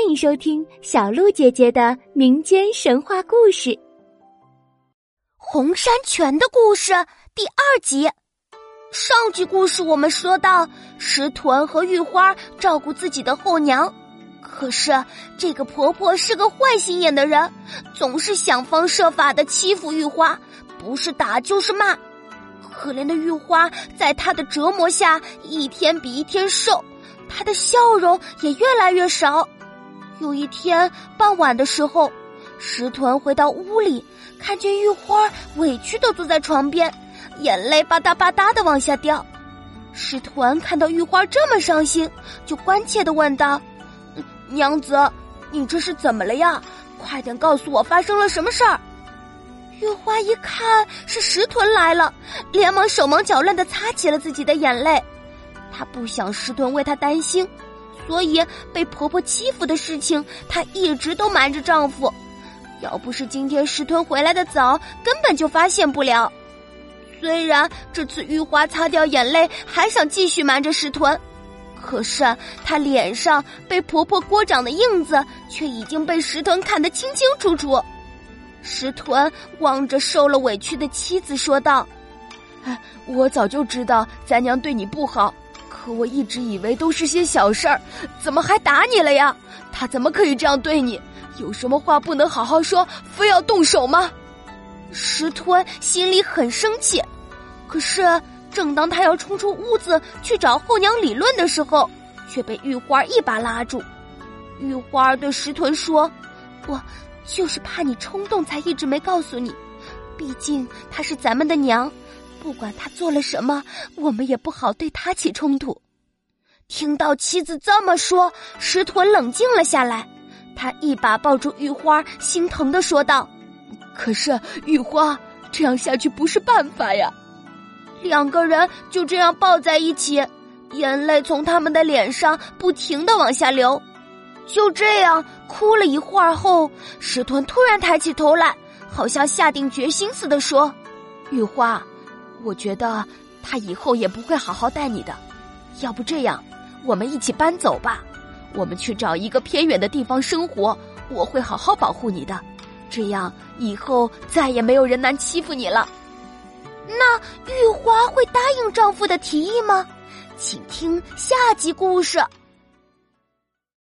欢迎收听小鹿姐姐的民间神话故事《红山泉的故事》第二集。上集故事我们说到，石豚和玉花照顾自己的后娘，可是这个婆婆是个坏心眼的人，总是想方设法的欺负玉花，不是打就是骂。可怜的玉花在她的折磨下，一天比一天瘦，她的笑容也越来越少。有一天傍晚的时候，石豚回到屋里，看见玉花委屈的坐在床边，眼泪吧嗒吧嗒的往下掉。石豚看到玉花这么伤心，就关切的问道：“娘子，你这是怎么了呀？快点告诉我发生了什么事儿。”玉花一看是石豚来了，连忙手忙脚乱的擦起了自己的眼泪，她不想石豚为她担心。所以被婆婆欺负的事情，她一直都瞒着丈夫。要不是今天石豚回来的早，根本就发现不了。虽然这次玉花擦掉眼泪，还想继续瞒着石豚，可是她脸上被婆婆锅掌的印子，却已经被石豚看得清清楚楚。石豚望着受了委屈的妻子说道：“我早就知道咱娘对你不好。”可我一直以为都是些小事儿，怎么还打你了呀？他怎么可以这样对你？有什么话不能好好说，非要动手吗？石吞心里很生气，可是正当他要冲出屋子去找后娘理论的时候，却被玉花一把拉住。玉花对石屯说：“我就是怕你冲动，才一直没告诉你。毕竟她是咱们的娘。”不管他做了什么，我们也不好对他起冲突。听到妻子这么说，石豚冷静了下来，他一把抱住玉花，心疼的说道：“可是玉花，这样下去不是办法呀。”两个人就这样抱在一起，眼泪从他们的脸上不停的往下流。就这样哭了一会儿后，石豚突然抬起头来，好像下定决心似的说：“玉花。”我觉得他以后也不会好好待你的，要不这样，我们一起搬走吧，我们去找一个偏远的地方生活，我会好好保护你的，这样以后再也没有人难欺负你了。那玉花会答应丈夫的提议吗？请听下集故事。